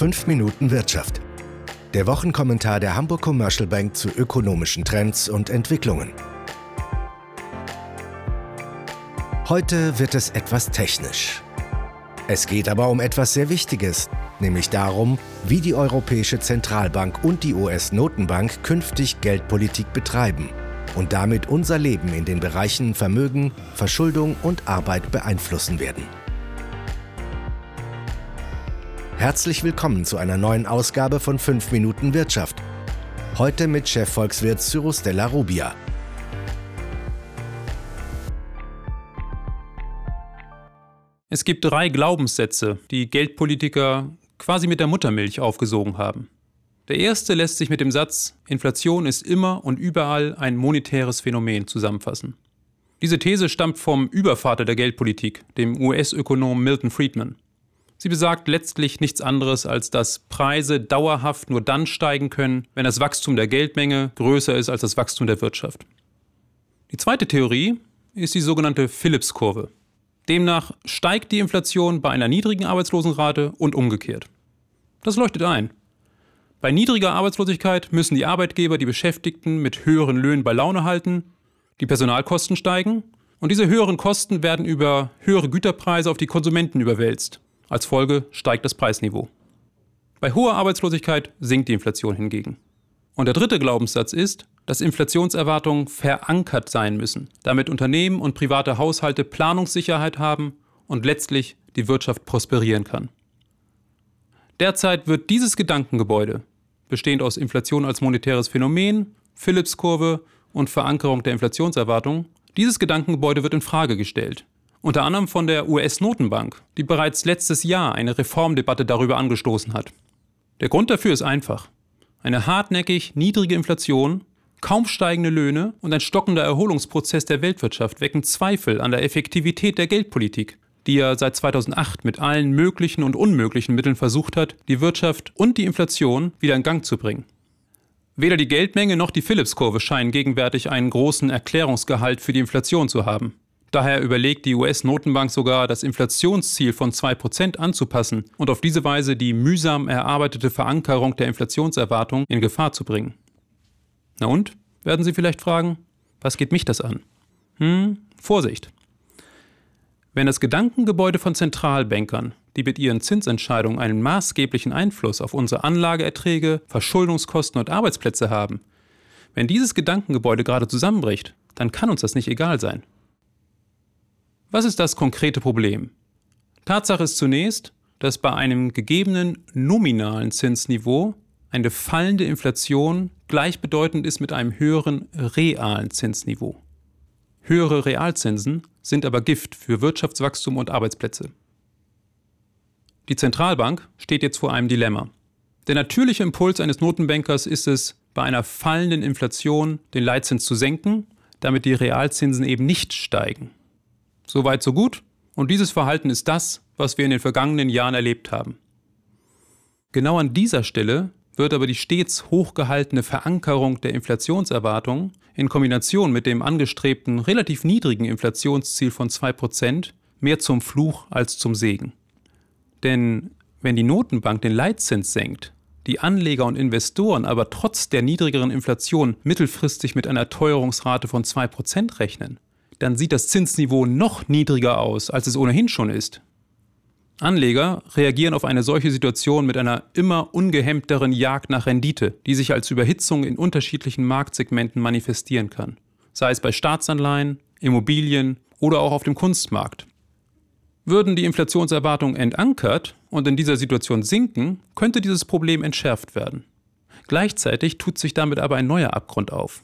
5 Minuten Wirtschaft. Der Wochenkommentar der Hamburg Commercial Bank zu ökonomischen Trends und Entwicklungen. Heute wird es etwas technisch. Es geht aber um etwas sehr Wichtiges, nämlich darum, wie die Europäische Zentralbank und die US-Notenbank künftig Geldpolitik betreiben und damit unser Leben in den Bereichen Vermögen, Verschuldung und Arbeit beeinflussen werden. Herzlich willkommen zu einer neuen Ausgabe von 5 Minuten Wirtschaft. Heute mit Chefvolkswirt Cyrus Della Rubia. Es gibt drei Glaubenssätze, die Geldpolitiker quasi mit der Muttermilch aufgesogen haben. Der erste lässt sich mit dem Satz Inflation ist immer und überall ein monetäres Phänomen zusammenfassen. Diese These stammt vom Übervater der Geldpolitik, dem US-Ökonom Milton Friedman. Sie besagt letztlich nichts anderes, als dass Preise dauerhaft nur dann steigen können, wenn das Wachstum der Geldmenge größer ist als das Wachstum der Wirtschaft. Die zweite Theorie ist die sogenannte Phillips-Kurve. Demnach steigt die Inflation bei einer niedrigen Arbeitslosenrate und umgekehrt. Das leuchtet ein. Bei niedriger Arbeitslosigkeit müssen die Arbeitgeber die Beschäftigten mit höheren Löhnen bei Laune halten, die Personalkosten steigen und diese höheren Kosten werden über höhere Güterpreise auf die Konsumenten überwälzt. Als Folge steigt das Preisniveau. Bei hoher Arbeitslosigkeit sinkt die Inflation hingegen. Und der dritte Glaubenssatz ist, dass Inflationserwartungen verankert sein müssen, damit Unternehmen und private Haushalte Planungssicherheit haben und letztlich die Wirtschaft prosperieren kann. Derzeit wird dieses Gedankengebäude, bestehend aus Inflation als monetäres Phänomen, Phillips-Kurve und Verankerung der Inflationserwartung, dieses Gedankengebäude wird in Frage gestellt. Unter anderem von der US-Notenbank, die bereits letztes Jahr eine Reformdebatte darüber angestoßen hat. Der Grund dafür ist einfach. Eine hartnäckig niedrige Inflation Kaum steigende Löhne und ein stockender Erholungsprozess der Weltwirtschaft wecken Zweifel an der Effektivität der Geldpolitik, die ja seit 2008 mit allen möglichen und unmöglichen Mitteln versucht hat, die Wirtschaft und die Inflation wieder in Gang zu bringen. Weder die Geldmenge noch die Phillips-Kurve scheinen gegenwärtig einen großen Erklärungsgehalt für die Inflation zu haben. Daher überlegt die US-Notenbank sogar, das Inflationsziel von 2% anzupassen und auf diese Weise die mühsam erarbeitete Verankerung der Inflationserwartung in Gefahr zu bringen. Na und? Werden Sie vielleicht fragen, was geht mich das an? Hm, Vorsicht. Wenn das Gedankengebäude von Zentralbankern, die mit ihren Zinsentscheidungen einen maßgeblichen Einfluss auf unsere Anlageerträge, Verschuldungskosten und Arbeitsplätze haben, wenn dieses Gedankengebäude gerade zusammenbricht, dann kann uns das nicht egal sein. Was ist das konkrete Problem? Tatsache ist zunächst, dass bei einem gegebenen nominalen Zinsniveau eine fallende Inflation gleichbedeutend ist mit einem höheren realen Zinsniveau. Höhere Realzinsen sind aber Gift für Wirtschaftswachstum und Arbeitsplätze. Die Zentralbank steht jetzt vor einem Dilemma. Der natürliche Impuls eines Notenbankers ist es, bei einer fallenden Inflation den Leitzins zu senken, damit die Realzinsen eben nicht steigen. Soweit so gut, und dieses Verhalten ist das, was wir in den vergangenen Jahren erlebt haben. Genau an dieser Stelle wird aber die stets hochgehaltene Verankerung der Inflationserwartung in Kombination mit dem angestrebten relativ niedrigen Inflationsziel von 2% mehr zum Fluch als zum Segen. Denn wenn die Notenbank den Leitzins senkt, die Anleger und Investoren aber trotz der niedrigeren Inflation mittelfristig mit einer Teuerungsrate von 2% rechnen, dann sieht das Zinsniveau noch niedriger aus, als es ohnehin schon ist. Anleger reagieren auf eine solche Situation mit einer immer ungehemmteren Jagd nach Rendite, die sich als Überhitzung in unterschiedlichen Marktsegmenten manifestieren kann, sei es bei Staatsanleihen, Immobilien oder auch auf dem Kunstmarkt. Würden die Inflationserwartungen entankert und in dieser Situation sinken, könnte dieses Problem entschärft werden. Gleichzeitig tut sich damit aber ein neuer Abgrund auf.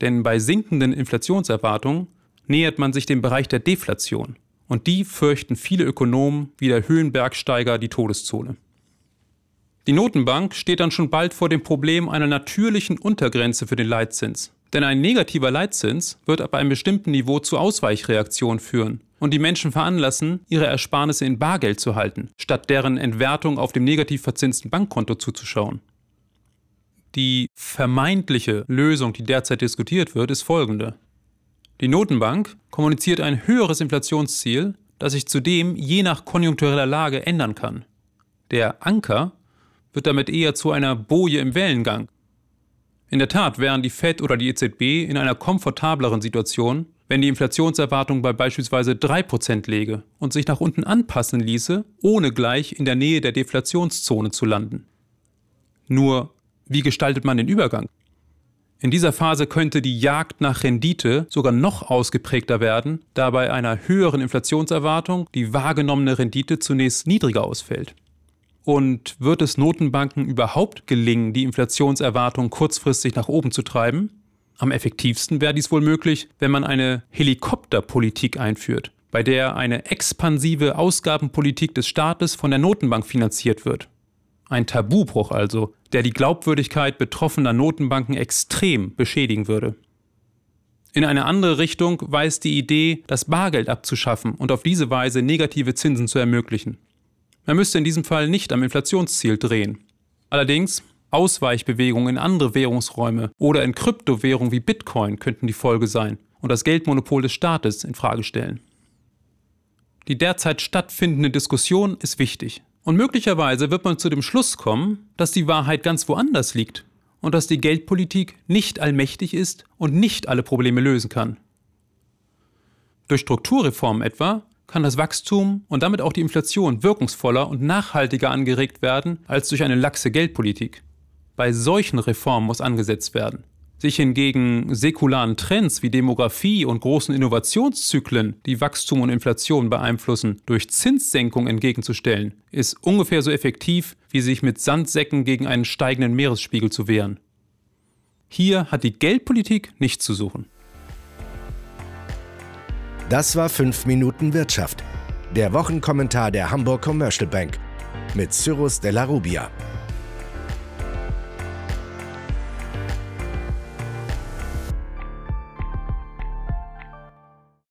Denn bei sinkenden Inflationserwartungen nähert man sich dem Bereich der Deflation und die fürchten viele Ökonomen wie der Höhenbergsteiger die Todeszone. Die Notenbank steht dann schon bald vor dem Problem einer natürlichen Untergrenze für den Leitzins. Denn ein negativer Leitzins wird ab einem bestimmten Niveau zu Ausweichreaktionen führen und die Menschen veranlassen, ihre Ersparnisse in Bargeld zu halten, statt deren Entwertung auf dem negativ verzinsten Bankkonto zuzuschauen. Die vermeintliche Lösung, die derzeit diskutiert wird, ist folgende. Die Notenbank kommuniziert ein höheres Inflationsziel, das sich zudem je nach konjunktureller Lage ändern kann. Der Anker wird damit eher zu einer Boje im Wellengang. In der Tat wären die Fed oder die EZB in einer komfortableren Situation, wenn die Inflationserwartung bei beispielsweise 3% läge und sich nach unten anpassen ließe, ohne gleich in der Nähe der Deflationszone zu landen. Nur, wie gestaltet man den Übergang? In dieser Phase könnte die Jagd nach Rendite sogar noch ausgeprägter werden, da bei einer höheren Inflationserwartung die wahrgenommene Rendite zunächst niedriger ausfällt. Und wird es Notenbanken überhaupt gelingen, die Inflationserwartung kurzfristig nach oben zu treiben? Am effektivsten wäre dies wohl möglich, wenn man eine Helikopterpolitik einführt, bei der eine expansive Ausgabenpolitik des Staates von der Notenbank finanziert wird. Ein Tabubruch also, der die Glaubwürdigkeit betroffener Notenbanken extrem beschädigen würde. In eine andere Richtung weist die Idee, das Bargeld abzuschaffen und auf diese Weise negative Zinsen zu ermöglichen. Man müsste in diesem Fall nicht am Inflationsziel drehen. Allerdings, Ausweichbewegungen in andere Währungsräume oder in Kryptowährungen wie Bitcoin könnten die Folge sein und das Geldmonopol des Staates in Frage stellen. Die derzeit stattfindende Diskussion ist wichtig. Und möglicherweise wird man zu dem Schluss kommen, dass die Wahrheit ganz woanders liegt und dass die Geldpolitik nicht allmächtig ist und nicht alle Probleme lösen kann. Durch Strukturreformen etwa kann das Wachstum und damit auch die Inflation wirkungsvoller und nachhaltiger angeregt werden als durch eine laxe Geldpolitik. Bei solchen Reformen muss angesetzt werden. Sich hingegen säkularen Trends wie Demografie und großen Innovationszyklen, die Wachstum und Inflation beeinflussen, durch Zinssenkung entgegenzustellen, ist ungefähr so effektiv, wie sich mit Sandsäcken gegen einen steigenden Meeresspiegel zu wehren. Hier hat die Geldpolitik nichts zu suchen. Das war 5 Minuten Wirtschaft, der Wochenkommentar der Hamburg Commercial Bank mit Cyrus Della Rubia.